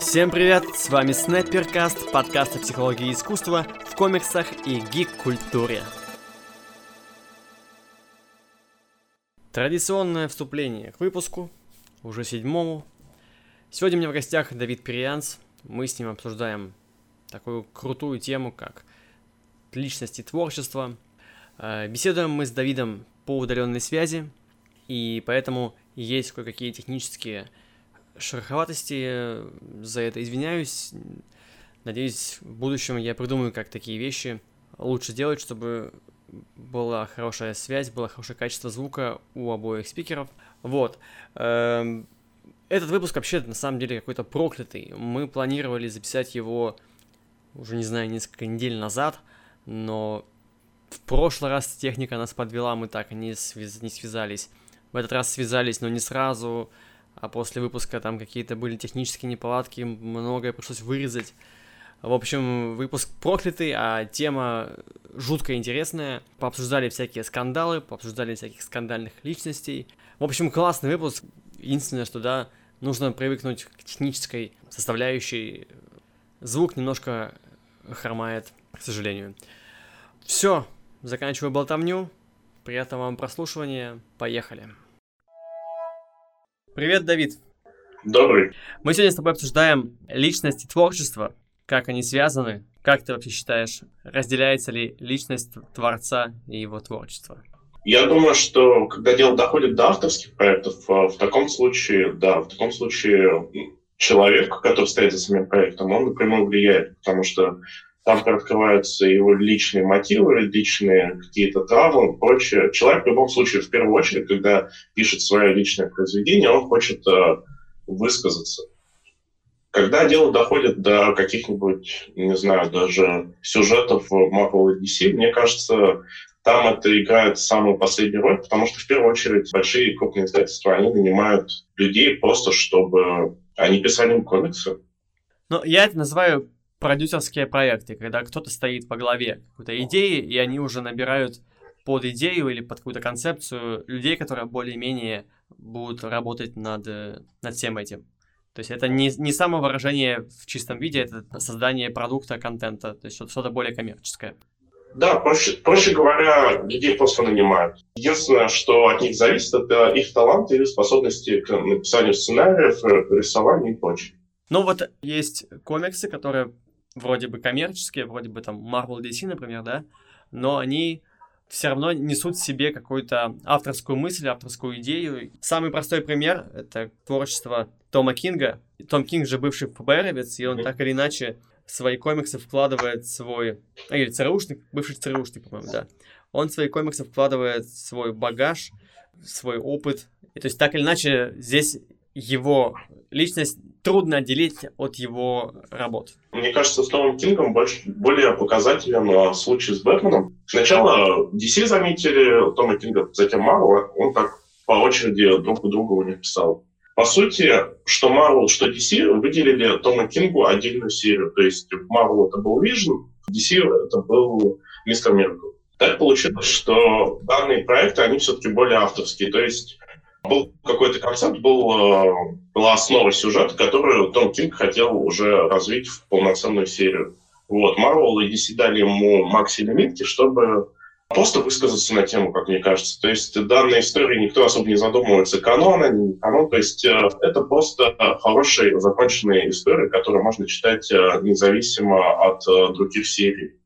Всем привет, с вами Снэперкаст, подкаст о психологии искусства в комиксах и гик-культуре. Традиционное вступление к выпуску, уже седьмому. Сегодня у меня в гостях Давид Перианс. Мы с ним обсуждаем такую крутую тему, как личность и творчество. Э, беседуем мы с Давидом по удаленной связи, и поэтому есть кое-какие технические шероховатости, за это извиняюсь. Надеюсь, в будущем я придумаю, как такие вещи лучше делать, чтобы была хорошая связь, было хорошее качество звука у обоих спикеров. Вот. Эм, этот выпуск вообще на самом деле какой-то проклятый. Мы планировали записать его уже, не знаю, несколько недель назад, но в прошлый раз техника нас подвела, мы так не, связ... не связались. В этот раз связались, но не сразу, а после выпуска там какие-то были технические неполадки, многое пришлось вырезать. В общем, выпуск проклятый, а тема жутко интересная. Пообсуждали всякие скандалы, пообсуждали всяких скандальных личностей. В общем, классный выпуск. Единственное, что, да, нужно привыкнуть к технической составляющей. Звук немножко хромает, к сожалению. Все, заканчиваю болтовню. Приятного вам прослушивания. Поехали. Привет, Давид. Добрый. Мы сегодня с тобой обсуждаем личность и творчество, как они связаны. Как ты вообще считаешь, разделяется ли личность творца и его творчество? Я думаю, что когда дело доходит до авторских проектов, а, в таком случае, да, в таком случае человек, который стоит за самим проектом, он напрямую влияет, потому что там открываются его личные мотивы, личные какие-то травмы, прочее. Человек в любом случае, в первую очередь, когда пишет свое личное произведение, он хочет э, высказаться. Когда дело доходит до каких-нибудь, не знаю, даже сюжетов Marvel и DC, мне кажется, там это играет самую последнюю роль, потому что в первую очередь большие крупные издательства, они нанимают людей просто, чтобы они писали им комиксы. Ну, я это называю продюсерские проекты, когда кто-то стоит во главе какой-то идеи, и они уже набирают под идею или под какую-то концепцию людей, которые более-менее будут работать над, над всем этим. То есть это не, не самовыражение в чистом виде, это создание продукта, контента, то есть что-то более коммерческое. Да, проще, проще говоря, людей просто нанимают. Единственное, что от них зависит, это их таланты или способности к написанию сценариев, рисованию и прочее. Ну вот есть комиксы, которые вроде бы коммерческие, вроде бы там Marvel DC, например, да, но они все равно несут в себе какую-то авторскую мысль, авторскую идею. Самый простой пример — это творчество Тома Кинга. Том Кинг же бывший ФБРовец, и он так или иначе в свои комиксы вкладывает свой... А, или ЦРУшник, бывший ЦРУшник, по-моему, да. Он в свои комиксы вкладывает свой багаж, свой опыт. И, то есть так или иначе здесь его личность трудно отделить от его работ. Мне кажется, с Томом Кингом больше, более показателен а, случай с Бэтменом. Сначала DC заметили Тома Кинга, затем Marvel, он так по очереди друг у друга у них писал. По сути, что Marvel, что DC выделили Тома Кингу отдельную серию. То есть Marvel это был Vision, DC это был Мистер Миркл. Так получилось, что данные проекты, они все-таки более авторские. То есть был какой-то концепт, был, э, была основа сюжета, которую Том Кинг хотел уже развить в полноценную серию. Вот, Марвел и DC дали ему макси-лимитки, чтобы просто высказаться на тему, как мне кажется. То есть данной истории никто особо не задумывается, канон они, не канон. То есть э, это просто хорошая законченная история, которую можно читать э, независимо от других серий.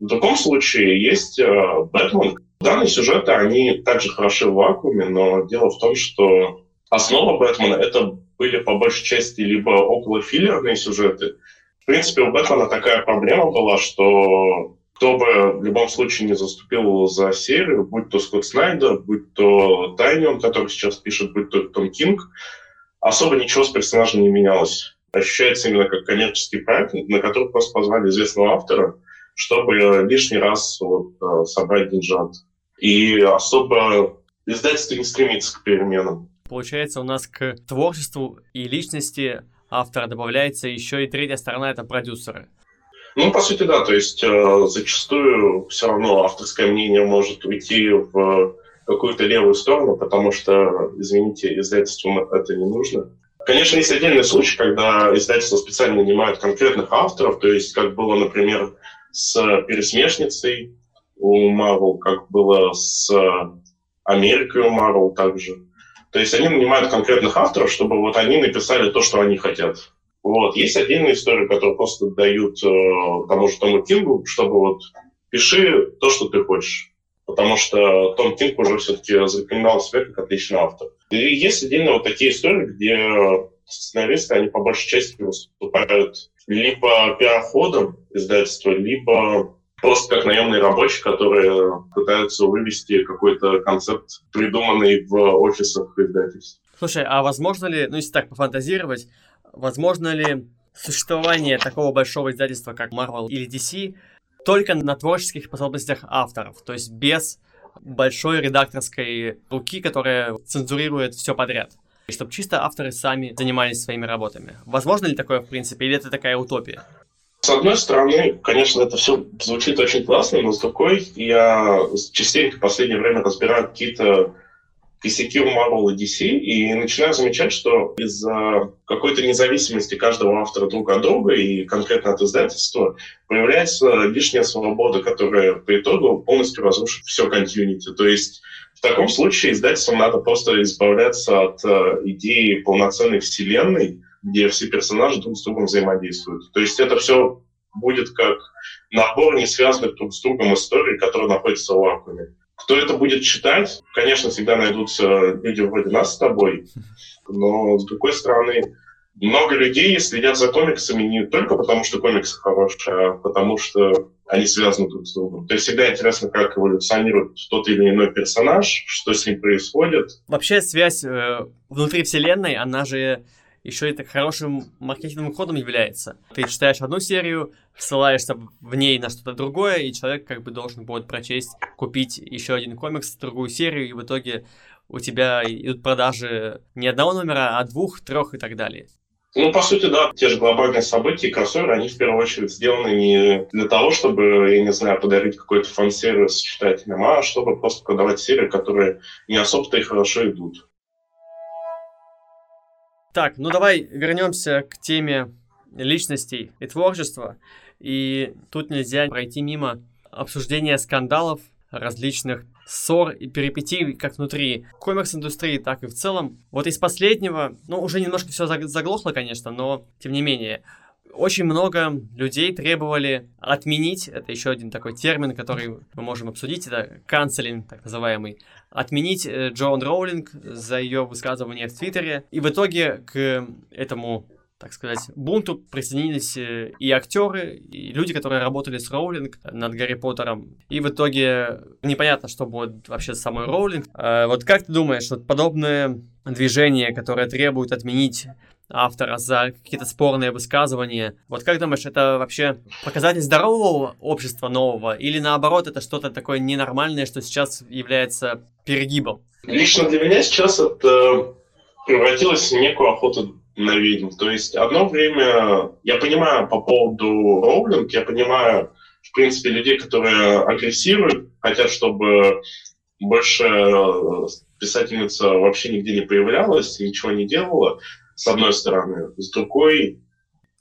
В другом случае есть Бэтмен, Данные сюжеты, они также хороши в вакууме, но дело в том, что основа Бэтмена — это были по большей части либо около филлерные сюжеты. В принципе, у Бэтмена такая проблема была, что кто бы в любом случае не заступил за серию, будь то Скотт Снайдер, будь то Тайнион, который сейчас пишет, будь то Том Кинг, особо ничего с персонажем не менялось. Ощущается именно как коммерческий проект, на который просто позвали известного автора, чтобы лишний раз вот, э, собрать деньжат. И особо издательство не стремится к переменам. Получается, у нас к творчеству и личности автора добавляется еще и третья сторона — это продюсеры. Ну, по сути, да. То есть э, зачастую все равно авторское мнение может уйти в какую-то левую сторону, потому что, извините, издательству это не нужно. Конечно, есть отдельный случай, когда издательство специально нанимают конкретных авторов, то есть как было, например, с «Пересмешницей» у Marvel, как было с Америкой у Marvel также. То есть они нанимают конкретных авторов, чтобы вот они написали то, что они хотят. Вот. Есть отдельные истории, которые просто дают э, тому же Тому Кингу, чтобы вот пиши то, что ты хочешь. Потому что Том Кинг уже все-таки зарекомендовал себя как отличный автор. И есть отдельно вот такие истории, где сценаристы, они по большей части выступают либо пиар-ходом издательства, либо просто как наемные рабочие, которые пытаются вывести какой-то концепт, придуманный в офисах издательств. Слушай, а возможно ли, ну если так пофантазировать, возможно ли существование такого большого издательства, как Marvel или DC, только на творческих способностях авторов, то есть без большой редакторской руки, которая цензурирует все подряд. И чтобы чисто авторы сами занимались своими работами. Возможно ли такое, в принципе, или это такая утопия? С одной стороны, конечно, это все звучит очень классно, но с другой, я частенько в последнее время разбираю какие-то косяки у Marvel и DC, и начинаю замечать, что из-за какой-то независимости каждого автора друг от друга и конкретно от издательства появляется лишняя свобода, которая по итогу полностью разрушит все континенте. То есть в таком случае издательствам надо просто избавляться от э, идеи полноценной вселенной, где все персонажи друг с другом взаимодействуют. То есть это все будет как набор не связанных друг с другом историй, которые находятся в вакууме. Кто это будет читать? Конечно, всегда найдутся люди вроде нас с тобой, но с другой стороны, много людей следят за комиксами не только потому, что комиксы хорошие, а потому что они связаны друг с другом. То есть всегда интересно, как эволюционирует тот или иной персонаж, что с ним происходит. Вообще связь э, внутри вселенной, она же еще и так хорошим маркетинговым ходом является. Ты читаешь одну серию, ссылаешься в ней на что-то другое, и человек как бы должен будет прочесть, купить еще один комикс, другую серию, и в итоге у тебя идут продажи не одного номера, а двух, трех и так далее. Ну, по сути, да, те же глобальные события и кроссоверы, они в первую очередь сделаны не для того, чтобы, я не знаю, подарить какой-то фан-сервис читателям, а чтобы просто продавать серии, которые не особо-то и хорошо идут. Так, ну давай вернемся к теме личностей и творчества. И тут нельзя пройти мимо обсуждения скандалов, различных ссор и перипетий как внутри комикс-индустрии, так и в целом. Вот из последнего, ну, уже немножко все заглохло, конечно, но тем не менее, очень много людей требовали отменить, это еще один такой термин, который мы можем обсудить, это канцелинг, так называемый, отменить э, Джоан Роулинг за ее высказывание в Твиттере. И в итоге к этому так сказать, бунту присоединились э, и актеры, и люди, которые работали с Роулинг над Гарри Поттером. И в итоге непонятно, что будет вообще с самой Роулинг. А вот как ты думаешь, вот подобное движение, которое требует отменить автора за какие-то спорные высказывания. Вот как думаешь, это вообще показатель здорового общества нового или наоборот это что-то такое ненормальное, что сейчас является перегибом? Лично для меня сейчас это превратилось в некую охоту на ведьм. То есть одно время, я понимаю по поводу Роулинг, я понимаю, в принципе, людей, которые агрессируют, хотят, чтобы больше писательница вообще нигде не появлялась, ничего не делала с одной стороны. С другой,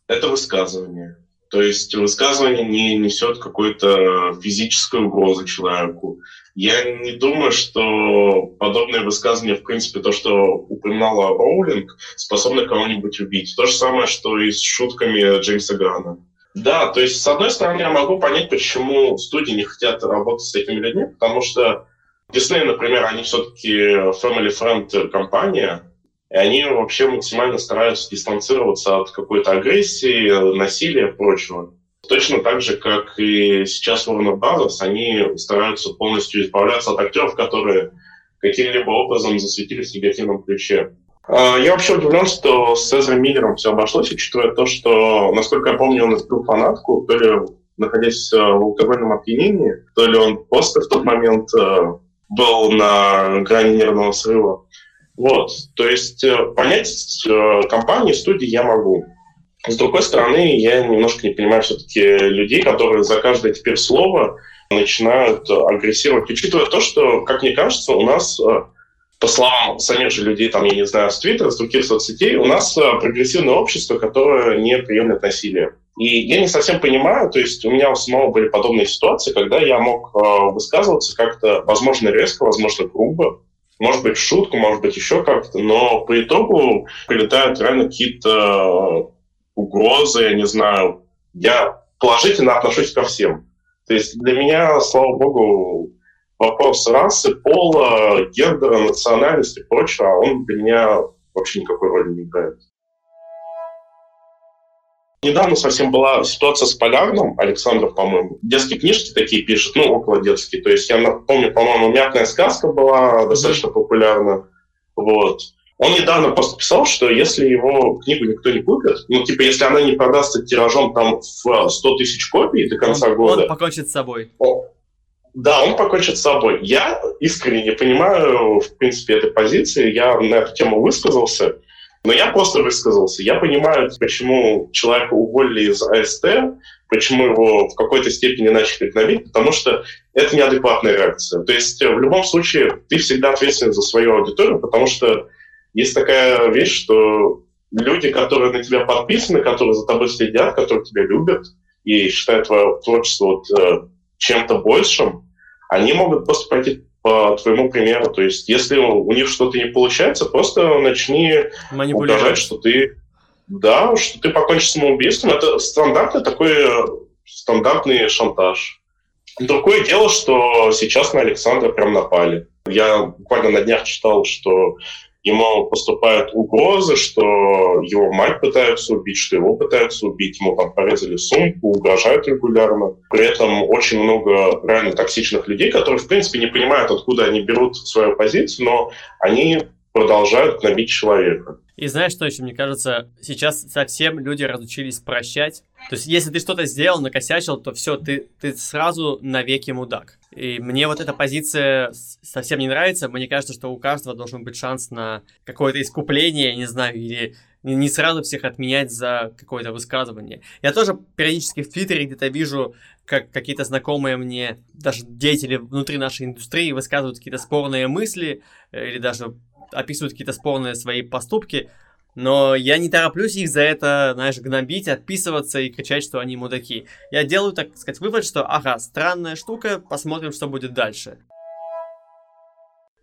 это высказывание. То есть высказывание не несет какой-то физической угрозы человеку. Я не думаю, что подобное высказывание, в принципе, то, что упоминала Роулинг, способно кого-нибудь убить. То же самое, что и с шутками Джеймса Грана. Да, то есть, с одной стороны, я могу понять, почему студии не хотят работать с такими людьми, потому что Disney, например, они все-таки family-friend компания, и они вообще максимально стараются дистанцироваться от какой-то агрессии, насилия и прочего. Точно так же, как и сейчас Warner Brothers, они стараются полностью избавляться от актеров, которые каким-либо образом засветились в негативном ключе. А, я вообще удивлен, что с Эзрой Миллером все обошлось, учитывая то, что, насколько я помню, он избил фанатку, то ли находясь в алкогольном опьянении, то ли он просто в тот момент э, был на грани нервного срыва. Вот, то есть э, понять э, компании, студии я могу. С другой стороны, я немножко не понимаю все-таки людей, которые за каждое теперь слово начинают агрессировать, учитывая то, что, как мне кажется, у нас э, по словам самих же людей, там, я не знаю, с Твиттера, с других соцсетей, у нас прогрессивное общество, которое не приемлет насилие. И я не совсем понимаю, то есть у меня у самого были подобные ситуации, когда я мог высказываться как-то, возможно, резко, возможно, грубо, может быть, в шутку, может быть, еще как-то, но по итогу прилетают реально какие-то угрозы, я не знаю. Я положительно отношусь ко всем. То есть для меня, слава богу, вопрос расы, пола, гендера, национальности и прочего, он для меня вообще никакой роли не играет. Недавно совсем была ситуация с Полярным, Александров, по-моему. Детские книжки такие пишет, ну, около детские. То есть я помню, по-моему, «Мятная сказка» была достаточно популярна. Вот. Он недавно просто писал, что если его книгу никто не купит, ну, типа, если она не продастся тиражом там в 100 тысяч копий до конца он, года... Он покончит с собой. Он, да, он покончит с собой. Я искренне не понимаю, в принципе, этой позиции. Я на эту тему высказался, но я просто высказался. Я понимаю, почему человека уволили из АСТ, почему его в какой-то степени начали гнобить, потому что это неадекватная реакция. То есть в любом случае ты всегда ответственен за свою аудиторию, потому что есть такая вещь, что люди, которые на тебя подписаны, которые за тобой следят, которые тебя любят и считают твое творчество вот, э, чем-то большим, они могут просто пойти по твоему примеру. То есть, если у них что-то не получается, просто начни угрожать, что ты да, что ты покончишь самоубийством. Это стандартный такой стандартный шантаж. Другое дело, что сейчас на Александра прям напали. Я буквально на днях читал, что ему поступают угрозы, что его мать пытаются убить, что его пытаются убить, ему там порезали сумку, угрожают регулярно. При этом очень много реально токсичных людей, которые, в принципе, не понимают, откуда они берут свою позицию, но они продолжают гнобить человека. И знаешь, что еще, мне кажется, сейчас совсем люди разучились прощать. То есть, если ты что-то сделал, накосячил, то все, ты, ты сразу навеки мудак. И мне вот эта позиция совсем не нравится. Мне кажется, что у каждого должен быть шанс на какое-то искупление, не знаю, или не сразу всех отменять за какое-то высказывание. Я тоже периодически в Твиттере где-то вижу, как какие-то знакомые мне, даже деятели внутри нашей индустрии высказывают какие-то спорные мысли э, или даже описывают какие-то спорные свои поступки, но я не тороплюсь их за это, знаешь, гнобить, отписываться и кричать, что они мудаки. Я делаю, так сказать, вывод, что, ага, странная штука, посмотрим, что будет дальше.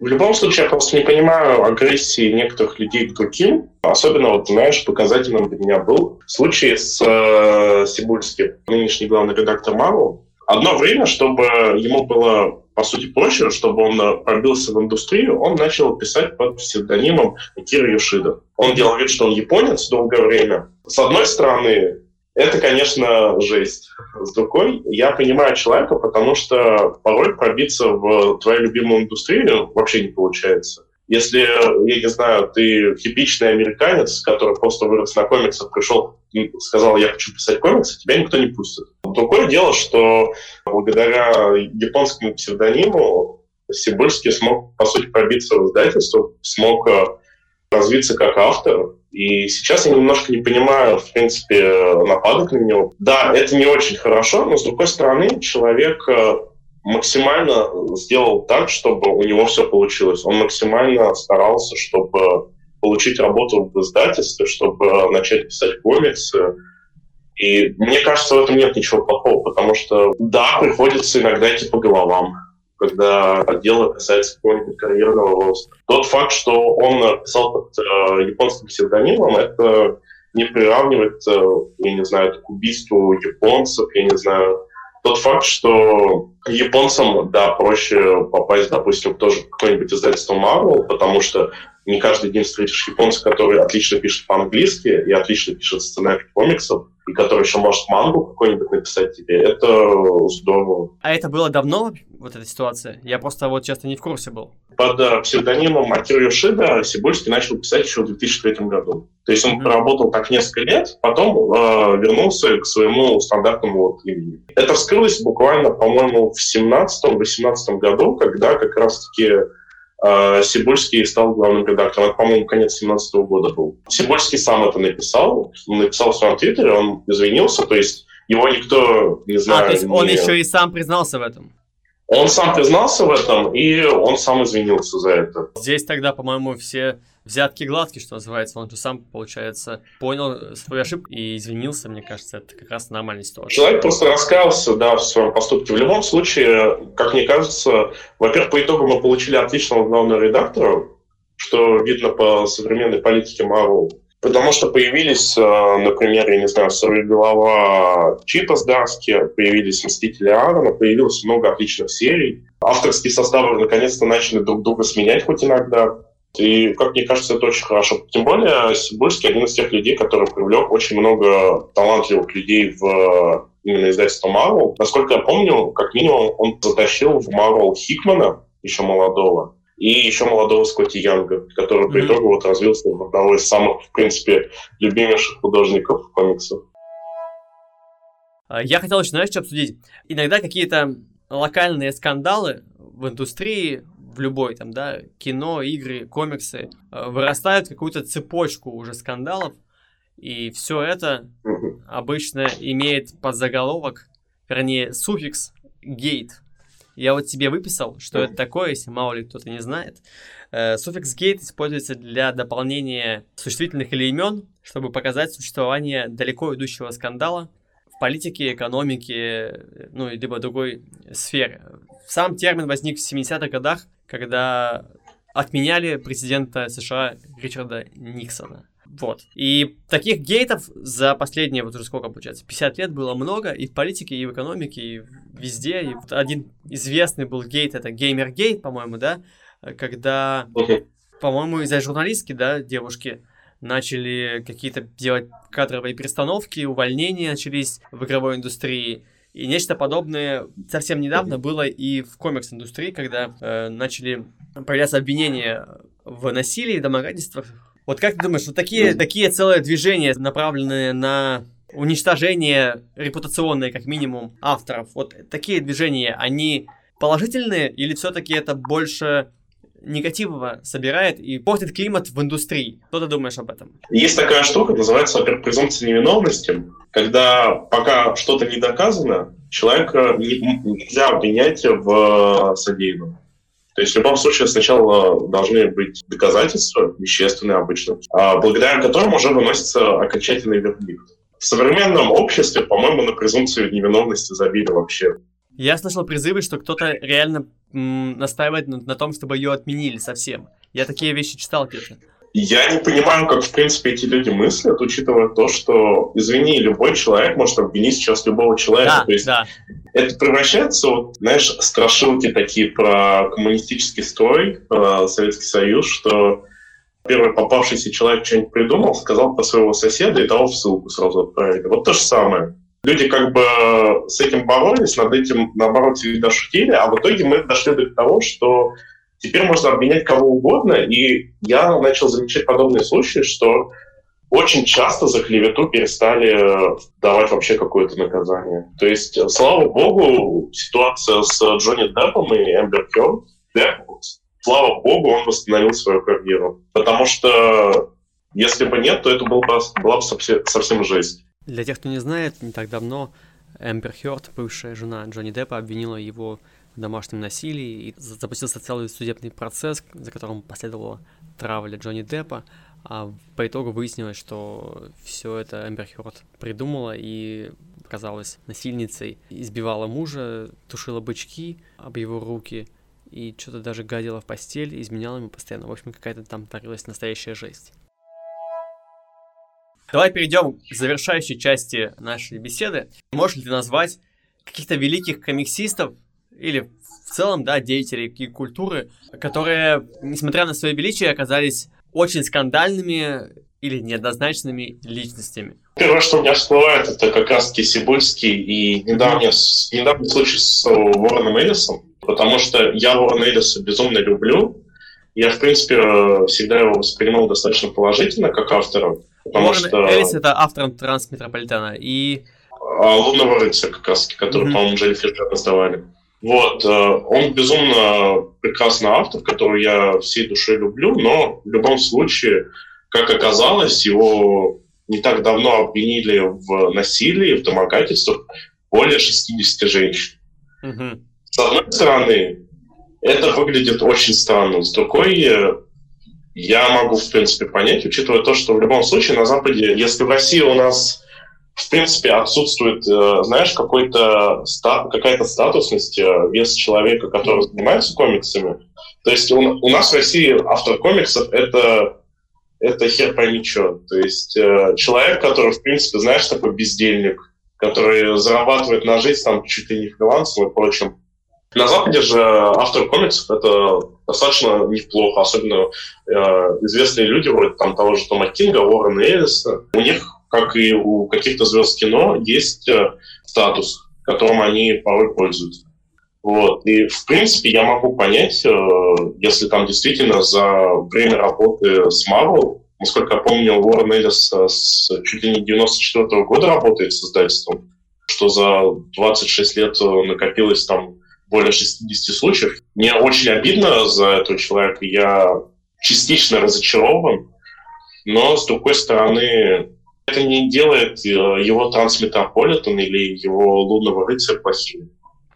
В любом случае, я просто не понимаю агрессии некоторых людей к другим. Особенно, вот, знаешь, показательным для меня был случай с э, Сибульским, нынешний главный редактор Мару. Одно время, чтобы ему было по сути, проще, чтобы он э, пробился в индустрию, он начал писать под псевдонимом Кира Юшида. Он делал вид, что он японец долгое время. С одной стороны, это, конечно, жесть. С другой, я понимаю человека, потому что порой пробиться в твою любимую индустрию вообще не получается. Если, я не знаю, ты типичный американец, который просто вырос на комиксах, пришел и сказал, я хочу писать комиксы, тебя никто не пустит. Другое дело, что благодаря японскому псевдониму Сибульский смог, по сути, пробиться в издательство, смог э, развиться как автор. И сейчас я немножко не понимаю, в принципе, нападок на него. Да, это не очень хорошо, но, с другой стороны, человек э, максимально сделал так, чтобы у него все получилось. Он максимально старался, чтобы получить работу в издательстве, чтобы начать писать комиксы. И мне кажется, в этом нет ничего плохого, потому что, да, приходится иногда идти по головам, когда дело касается какого-нибудь карьерного роста. Тот факт, что он писал под э, японским псевдонимом, это не приравнивает, э, я не знаю, к убийству японцев, я не знаю, тот факт, что японцам, да, проще попасть, допустим, тоже в какое-нибудь издательство Marvel, потому что не каждый день встретишь японца, который отлично пишет по-английски и отлично пишет сценарий комиксов, и который еще может мангу какой-нибудь написать тебе. Это здорово. А это было давно, вот эта ситуация? Я просто вот часто не в курсе был. Под uh, псевдонимом Акира Йошида Сибульский начал писать еще в 2003 году. То есть он mm-hmm. проработал так несколько лет, потом э, вернулся к своему стандартному вот имени. Это вскрылось буквально, по-моему, в 17-18 году, когда как раз-таки э, Сибульский стал главным редактором. По-моему, конец 17 года был. Сибульский сам это написал, написал в своем твиттере, он извинился, то есть его никто, не знаю... А, то есть он еще и сам признался в этом? Он сам признался в этом, и он сам извинился за это. Здесь тогда, по-моему, все взятки гладкие, что называется. Он же сам, получается, понял свою ошибку и извинился, мне кажется, это как раз нормальная ситуация. Человек просто раскаялся, да, в своем поступке. В любом случае, как мне кажется, во-первых, по итогу мы получили отличного главного редактора, что видно по современной политике Marvel. Потому что появились, э, например, я не знаю, голова Чипа с Дарски, появились Мстители Аарона, появилось много отличных серий. Авторские составы наконец-то начали друг друга сменять хоть иногда. И, как мне кажется, это очень хорошо. Тем более, Сибульский один из тех людей, который привлек очень много талантливых людей в именно издательство Marvel. Насколько я помню, как минимум, он затащил в Marvel Хикмана, еще молодого, и еще молодого Скотти Янга, который mm-hmm. по итогу вот развился в одного из самых, в принципе, любимейших художников комиксов. А, я хотел еще, знаешь, что обсудить? Иногда какие-то локальные скандалы в индустрии, в любой там, да, кино, игры, комиксы, а, вырастают какую-то цепочку уже скандалов, и все это обычно имеет подзаголовок, вернее, суффикс гейт. Я вот себе выписал, что это такое, если мало ли кто-то не знает. Э, суффикс gate используется для дополнения существительных или имен, чтобы показать существование далеко идущего скандала в политике, экономике, ну, либо другой сфере. Сам термин возник в 70-х годах, когда отменяли президента США Ричарда Никсона. Вот. И таких гейтов за последние, вот уже сколько получается, 50 лет было много и в политике, и в экономике, и везде. И вот один известный был гейт, это Gamergate, по-моему, да, когда, по-моему, из-за журналистки, да, девушки начали какие-то делать кадровые перестановки, увольнения начались в игровой индустрии. И нечто подобное совсем недавно было и в комикс-индустрии, когда э, начали появляться обвинения в насилии, домогательствах вот как ты думаешь, вот такие, такие целые движения, направленные на уничтожение репутационное, как минимум, авторов, вот такие движения, они положительные или все-таки это больше негативного собирает и портит климат в индустрии. Что ты думаешь об этом? Есть такая штука, называется, презумпция невиновности, когда пока что-то не доказано, человека нельзя обвинять в содеянном. То есть в любом случае сначала должны быть доказательства, вещественные обычно, а благодаря которым уже выносится окончательный вердикт. В современном обществе, по-моему, на презумпцию невиновности забили вообще. Я слышал призывы, что кто-то реально м- настаивает на, на том, чтобы ее отменили совсем. Я такие вещи читал где-то. Я не понимаю, как, в принципе, эти люди мыслят, учитывая то, что, извини, любой человек может обвинить сейчас любого человека. Да, то есть да. это превращается, вот, знаешь, страшилки такие про коммунистический строй, про Советский Союз, что первый попавшийся человек что-нибудь придумал, сказал про своего соседа, и того в ссылку сразу отправили. Вот то же самое. Люди как бы с этим боролись, над этим, наоборот, всегда шутили, а в итоге мы дошли до того, что Теперь можно обменять кого угодно, и я начал замечать подобные случаи, что очень часто за клевету перестали э, давать вообще какое-то наказание. То есть, слава богу, ситуация с Джонни Деппом и Эмбер Кёрд, Депп, слава богу, он восстановил свою карьеру. Потому что если бы нет, то это был бы, была бы совсем, совсем жесть. Для тех, кто не знает, не так давно Эмбер Хёрд, бывшая жена Джонни Деппа, обвинила его домашнем насилии, и запустился целый судебный процесс, за которым последовала травля Джонни Деппа, а по итогу выяснилось, что все это Эмбер Хёрд придумала и оказалась насильницей, избивала мужа, тушила бычки об его руки, и что-то даже гадила в постель, изменяла ему постоянно. В общем, какая-то там творилась настоящая жесть. Давай перейдем к завершающей части нашей беседы. Можешь ли ты назвать каких-то великих комиксистов, или в целом, да, деятелей культуры, которые, несмотря на свое величие, оказались очень скандальными или неоднозначными личностями. Первое, что у меня всплывает, это как раз-таки Сибульский и недавний, недавний случай с Уорреном Эллисом, потому что я Уоррена Эллиса безумно люблю. Я, в принципе, всегда его воспринимал достаточно положительно, как автора. Потому Уоррен что... Эллис — это автор Трансметрополитена и... А Лунного рыцаря, как раз, который, mm-hmm. по-моему, Джелли Фишер раздавали. Вот, э, он безумно прекрасный автор, которого я всей душой люблю, но в любом случае, как оказалось, его не так давно обвинили в насилии, в домогательствах более 60 женщин. Угу. С одной стороны, это выглядит очень странно. С другой, я могу, в принципе, понять, учитывая то, что в любом случае на Западе, если в России у нас, в принципе, отсутствует, э, знаешь, какой-то стат, какая-то статусность, э, вес человека, который занимается комиксами, то есть у, у нас в России автор комиксов — это это хер пойми что. То есть э, человек, который, в принципе, знаешь, такой бездельник, который зарабатывает на жизнь там чуть ли не фрилансом и прочим. На Западе же автор комиксов это достаточно неплохо, особенно э, известные люди вроде там того же Тома Кинга, Уоррена Эллиса. У них, как и у каких-то звезд кино, есть э, статус, которым они порой пользуются. Вот. И, в принципе, я могу понять, э, если там действительно за время работы с Marvel, насколько я помню, Уоррен Эллис с чуть ли не 94 -го года работает с издательством, что за 26 лет накопилось там более 60 случаев. Мне очень обидно за этого человека. Я частично разочарован, но, с другой стороны, это не делает э, его Трансметрополитен или его Лунного рыцаря плохим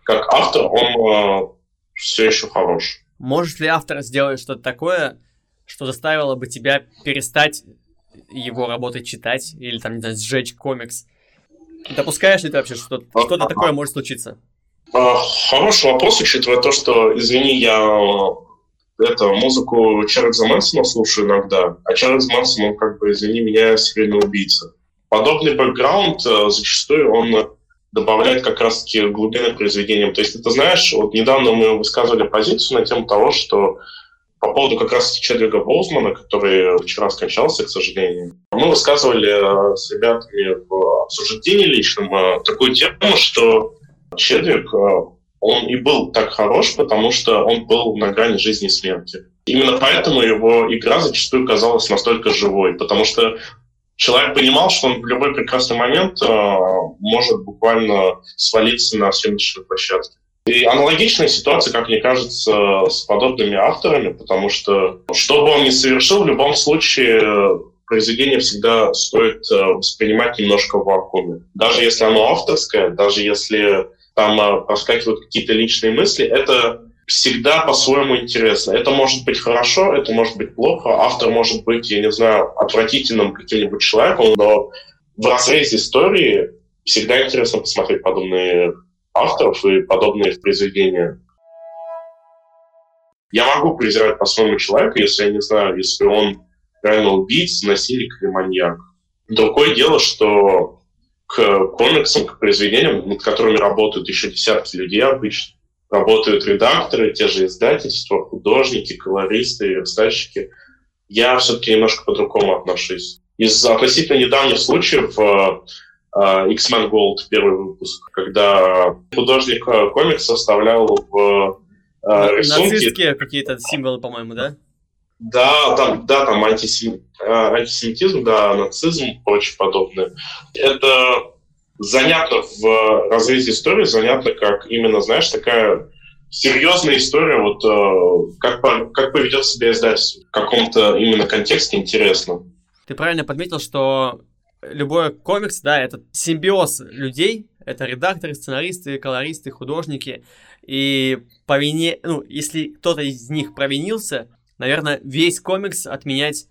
как автор он э, все еще хорош. Может ли автор сделать что-то такое, что заставило бы тебя перестать его работы читать или там, не знаю, сжечь комикс? Допускаешь ли ты вообще, что что-то такое может случиться? А, хороший вопрос, учитывая то, что, извини, я э, это, музыку Чарльза Мэнсона слушаю иногда, а Чарльз Мэнсон, он как бы, извини меня, серийный убийца. Подобный бэкграунд э, зачастую он добавляет как раз-таки глубины произведениям. То есть, это знаешь, вот недавно мы высказывали позицию на тему того, что по поводу как раз Чедвига Боузмана, который вчера скончался, к сожалению, мы высказывали э, с ребятами в обсуждении личном такую тему, что Чедвик, э, он и был так хорош, потому что он был на грани жизни и смерти. Именно поэтому его игра зачастую казалась настолько живой, потому что человек понимал, что он в любой прекрасный момент э, может буквально свалиться на съемочной площадке. И аналогичная ситуация, как мне кажется, с подобными авторами, потому что что бы он ни совершил, в любом случае произведение всегда стоит э, воспринимать немножко в вакууме. Даже если оно авторское, даже если там э, проскакивают какие-то личные мысли, это всегда по-своему интересно. Это может быть хорошо, это может быть плохо. Автор может быть, я не знаю, отвратительным каким-нибудь человеком, но в разрезе истории всегда интересно посмотреть подобные авторов и подобные произведения. Я могу презирать по-своему человека, если я не знаю, если он реально убийца, насильник или маньяк. Другое дело, что к комиксам, к произведениям, над которыми работают еще десятки людей обычно, работают редакторы, те же издательства, художники, колористы, верстальщики. Я все-таки немножко по-другому отношусь. Из относительно недавних случаев э, э, X-Men Gold, первый выпуск, когда художник э, комикс составлял в рисунке... Нацистские какие-то символы, по-моему, да? Да, там, да, там антисем... антисемитизм, да, нацизм и прочее подобное. Это занятно в разрезе истории, занятно как именно, знаешь, такая серьезная история, вот э, как, как поведет себя издательство в каком-то именно контексте интересно. Ты правильно подметил, что любой комикс, да, это симбиоз людей, это редакторы, сценаристы, колористы, художники, и по вине, ну, если кто-то из них провинился, наверное, весь комикс отменять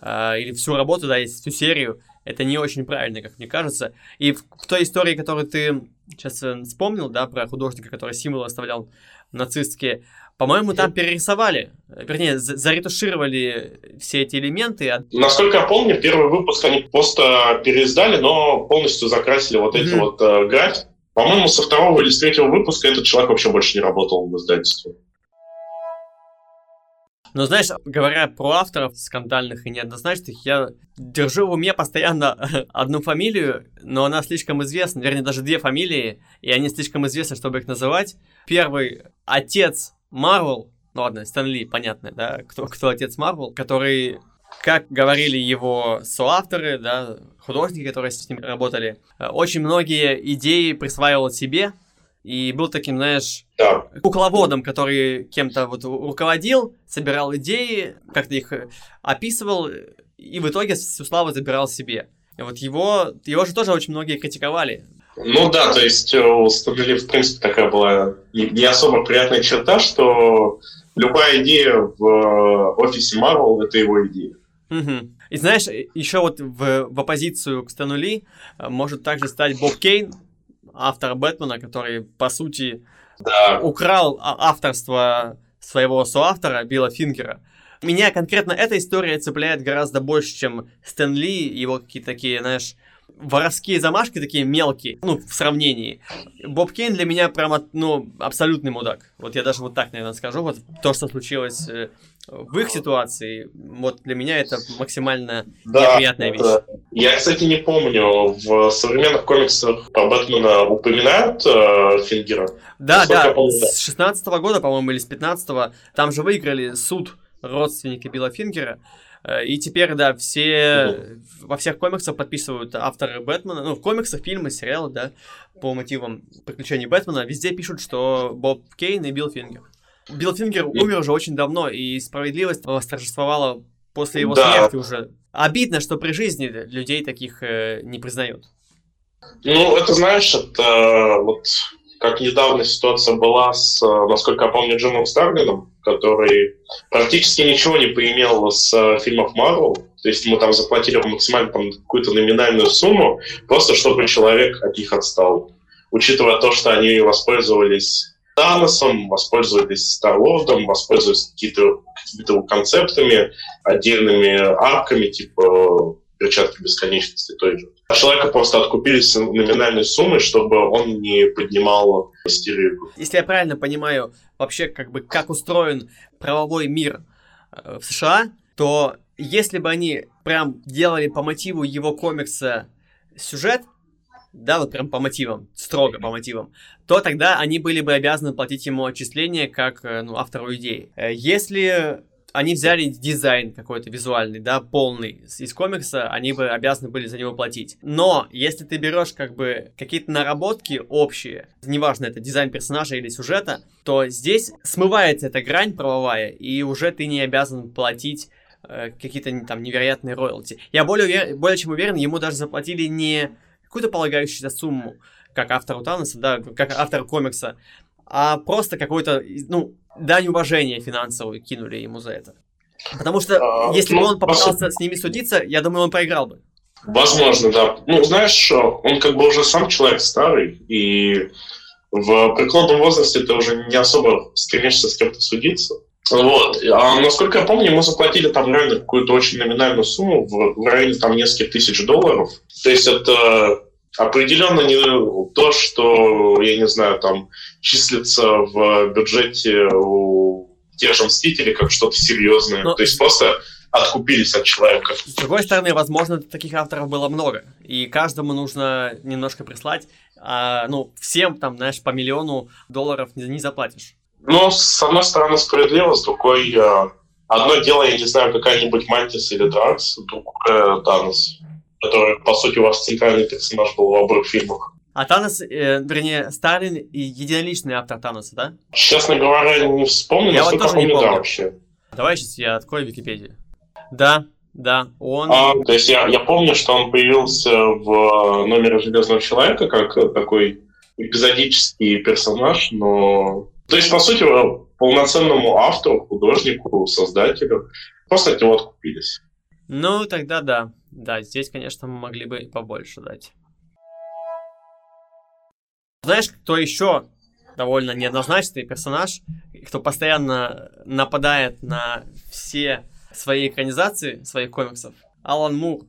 э, или всю работу, да, всю серию это не очень правильно, как мне кажется. И в, в той истории, которую ты сейчас э, вспомнил, да, про художника, который символы оставлял нацистские, по-моему, там перерисовали, вернее, заретушировали все эти элементы. Насколько я помню, первый выпуск они просто переиздали, но полностью закрасили вот эти mm-hmm. вот э, графики. По-моему, со второго или с третьего выпуска этот человек вообще больше не работал в издательстве. Но знаешь, говоря про авторов скандальных и неоднозначных, я держу в уме постоянно одну фамилию, но она слишком известна, вернее, даже две фамилии, и они слишком известны, чтобы их называть. Первый — отец Марвел, ну ладно, Стэн Ли, понятно, да, кто, кто отец Марвел, который, как говорили его соавторы, да, художники, которые с ним работали, очень многие идеи присваивал себе, и был таким, знаешь, да. кукловодом, который кем-то вот руководил, собирал идеи, как-то их э, описывал, и в итоге всю славу забирал себе. И вот его, его же тоже очень многие критиковали. Ну да, то есть у Стэнли, в принципе, такая была не особо приятная черта, что любая идея в офисе Marvel — это его идея. Угу. И знаешь, еще вот в, в оппозицию к Стэну Ли может также стать Боб Кейн, автор Бэтмена, который, по сути, да. украл а, авторство своего соавтора Билла Фингера. Меня конкретно эта история цепляет гораздо больше, чем Стэн Ли, его какие-то такие, знаешь, воровские замашки такие мелкие, ну, в сравнении. Боб Кейн для меня прямо, ну, абсолютный мудак. Вот я даже вот так, наверное, скажу. Вот то, что случилось э, в их ситуации, вот для меня это максимально да, неприятная вещь. Да. Я, кстати, не помню, в современных комиксах по Бэтмена упоминают э, Фингера? Да, да, помню, да, с 16 -го года, по-моему, или с 15 -го, там же выиграли суд родственники Билла Фингера, и теперь, да, все во всех комиксах подписывают авторы Бэтмена, ну, в комиксах, фильмы, сериалы, да, по мотивам приключений Бэтмена, везде пишут, что Боб Кейн и Билл Фингер. Билл Фингер умер уже очень давно, и справедливость восторжествовала после его да. смерти уже. Обидно, что при жизни людей таких э, не признают. Ну, это, знаешь, это вот как недавно ситуация была с, насколько я помню, Джимом Старлином, который практически ничего не поимел с э, фильмов Марвел. То есть мы там заплатили максимально там, какую-то номинальную сумму, просто чтобы человек от них отстал. Учитывая то, что они воспользовались Таносом, воспользовались Старлордом, воспользовались какими-то какими концептами, отдельными арками, типа перчатки бесконечности той же. А человека просто откупились номинальной суммой, чтобы он не поднимал истерику. Если я правильно понимаю, вообще как бы как устроен правовой мир э, в США, то если бы они прям делали по мотиву его комикса сюжет, да, вот прям по мотивам, строго по мотивам, то тогда они были бы обязаны платить ему отчисления как э, ну, автору идеи. Э, если они взяли дизайн какой-то визуальный, да, полный из комикса, они бы обязаны были за него платить. Но если ты берешь как бы какие-то наработки общие, неважно, это дизайн персонажа или сюжета, то здесь смывается эта грань правовая, и уже ты не обязан платить э, какие-то там невероятные роялти. Я более, увер... более чем уверен, ему даже заплатили не какую-то полагающуюся сумму, как автору Таноса, да, как автору комикса, а просто какой-то, ну, дань уважения финансовую кинули ему за это. Потому что а, если ну, бы он попытался с ними судиться, я думаю, он проиграл бы. Возможно, да. Ну, знаешь, он как бы уже сам человек старый, и в преклонном возрасте ты уже не особо стремишься с кем-то судиться. Вот. А насколько я помню, ему заплатили там реально какую-то очень номинальную сумму в, в районе там нескольких тысяч долларов. То есть это определенно не то, что, я не знаю, там числится в бюджете у тех же Мстителей как что-то серьезное. Но... То есть просто откупились от человека. С другой стороны, возможно, таких авторов было много, и каждому нужно немножко прислать, а, ну, всем там, знаешь, по миллиону долларов не, не заплатишь. Ну, с одной стороны, справедливо, с другой, а, одно дело, я не знаю, какая-нибудь Мантис или Дракс, другое Танос который, по сути, у вас центральный персонаж был в обоих фильмах. А Танос, э, вернее, Сталин и единоличный автор Таноса, да? Честно говоря, не вспомню, я вот тоже не помню. Да, вообще. Давай сейчас я открою Википедию. Да, да, он... А, то есть я, я помню, что он появился в номере Железного Человека как такой эпизодический персонаж, но... То есть, по сути, полноценному автору, художнику, создателю просто от него откупились. Ну, тогда да. Да, здесь, конечно, мы могли бы побольше дать. Знаешь, кто еще довольно неоднозначный персонаж, кто постоянно нападает на все свои экранизации своих комиксов? Алан Мур.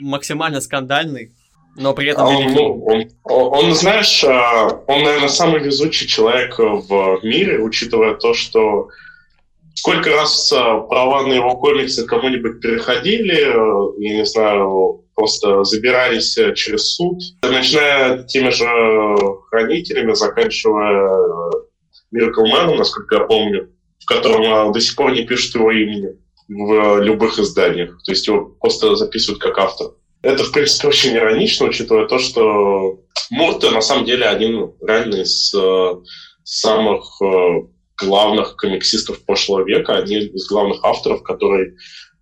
Максимально скандальный, но при этом он, ну, он, он, он, знаешь, а, он, наверное, самый везучий человек в мире, учитывая то, что сколько раз а, права на его комиксы кому-нибудь переходили, э, я не знаю, просто забирались э, через суд, начиная теми же хранителями, заканчивая Miracle Man, насколько я помню, в котором до сих пор не пишут его имени в любых изданиях. То есть его просто записывают как автор. Это, в принципе, очень иронично, учитывая то, что Мурта на самом деле один реально из э, самых главных комиксистов прошлого века, один из главных авторов, который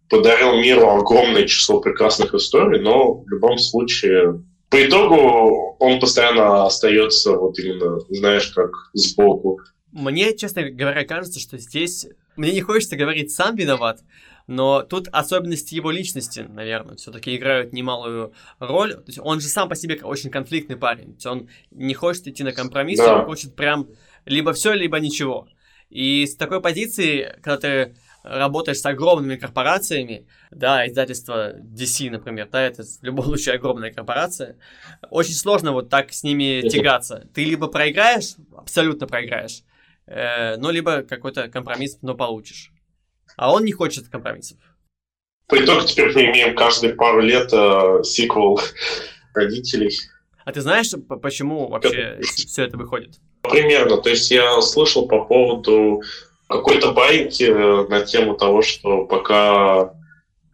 подарил миру огромное число прекрасных историй, но в любом случае по итогу он постоянно остается вот именно, знаешь, как сбоку. Мне, честно говоря, кажется, что здесь... Мне не хочется говорить «сам виноват», но тут особенности его личности, наверное, все-таки играют немалую роль. То есть он же сам по себе очень конфликтный парень. То есть он не хочет идти на компромисс, да. он хочет прям либо все, либо ничего. И с такой позиции, когда ты работаешь с огромными корпорациями, да, издательство DC, например, да, это в любом случае огромная корпорация, очень сложно вот так с ними тягаться. Ты либо проиграешь, абсолютно проиграешь, э, ну, либо какой-то компромисс, но получишь. А он не хочет компромиссов. По итогу теперь мы имеем каждые пару лет э, сиквел родителей. А ты знаешь, почему вообще все это выходит? Примерно. То есть я слышал по поводу какой-то байки э, на тему того, что пока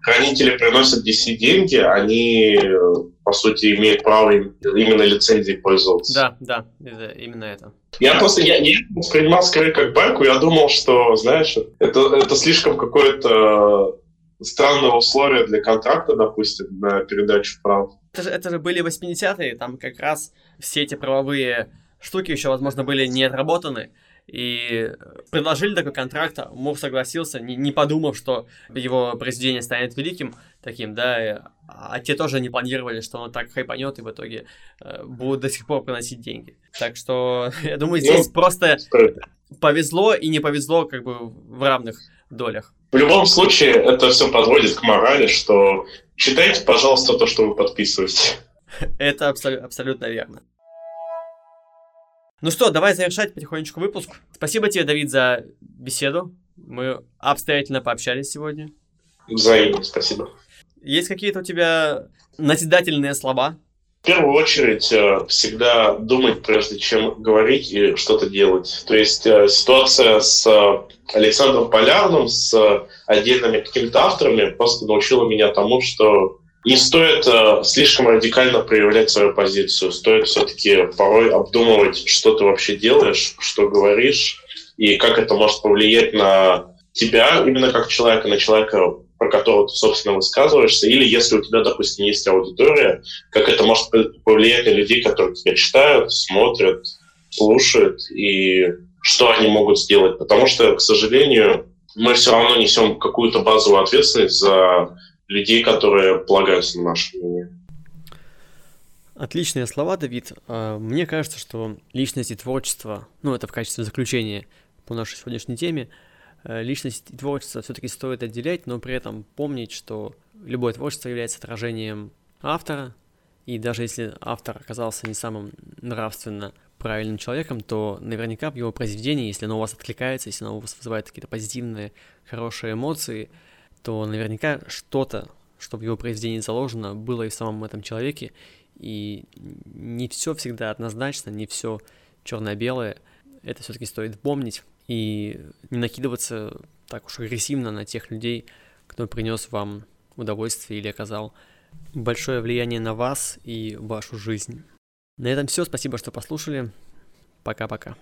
хранители приносят DC деньги, они, э, по сути, имеют право именно лицензией пользоваться. Да, да, это, именно это. Я просто я не воспринимал скорее как байку, я думал, что, знаешь, это, это слишком какое-то странное условие для контракта, допустим, на передачу прав. Это же, это же были 80-е, там как раз все эти правовые штуки еще, возможно, были не отработаны и предложили такой контракт, а Мур согласился, не, не подумав, что его произведение станет великим таким, да, а те тоже не планировали, что он так хайпанет и в итоге э, будут до сих пор приносить деньги. Так что, я думаю, здесь ну, просто повезло и не повезло как бы в равных долях. В любом случае, это все подводит к морали, что читайте, пожалуйста, то, что вы подписываете. Это абсол- абсолютно верно. Ну что, давай завершать потихонечку выпуск. Спасибо тебе, Давид, за беседу. Мы обстоятельно пообщались сегодня. Взаимно, спасибо. Есть какие-то у тебя назидательные слова? В первую очередь, э, всегда думать, прежде чем говорить и что-то делать. То есть э, ситуация с э, Александром Полярным, с отдельными какими-то авторами просто научила меня тому, что не стоит э, слишком радикально проявлять свою позицию. Стоит все-таки порой обдумывать, что ты вообще делаешь, что говоришь, и как это может повлиять на тебя именно как человека, на человека, про которого ты, собственно, высказываешься, или если у тебя, допустим, есть аудитория, как это может повлиять на людей, которые тебя читают, смотрят, слушают, и что они могут сделать. Потому что, к сожалению, мы все равно несем какую-то базовую ответственность за людей, которые полагаются на наше мнение. Отличные слова, Давид. А, мне кажется, что личность и творчество, ну это в качестве заключения по нашей сегодняшней теме, э, личность и творчество все-таки стоит отделять, но при этом помнить, что любое творчество является отражением автора, и даже если автор оказался не самым нравственно правильным человеком, то наверняка в его произведении, если оно у вас откликается, если оно у вас вызывает какие-то позитивные, хорошие эмоции, то наверняка что-то, что в его произведении заложено, было и в самом этом человеке, и не все всегда однозначно, не все черно-белое, это все-таки стоит помнить и не накидываться так уж агрессивно на тех людей, кто принес вам удовольствие или оказал большое влияние на вас и вашу жизнь. На этом все. Спасибо, что послушали. Пока-пока.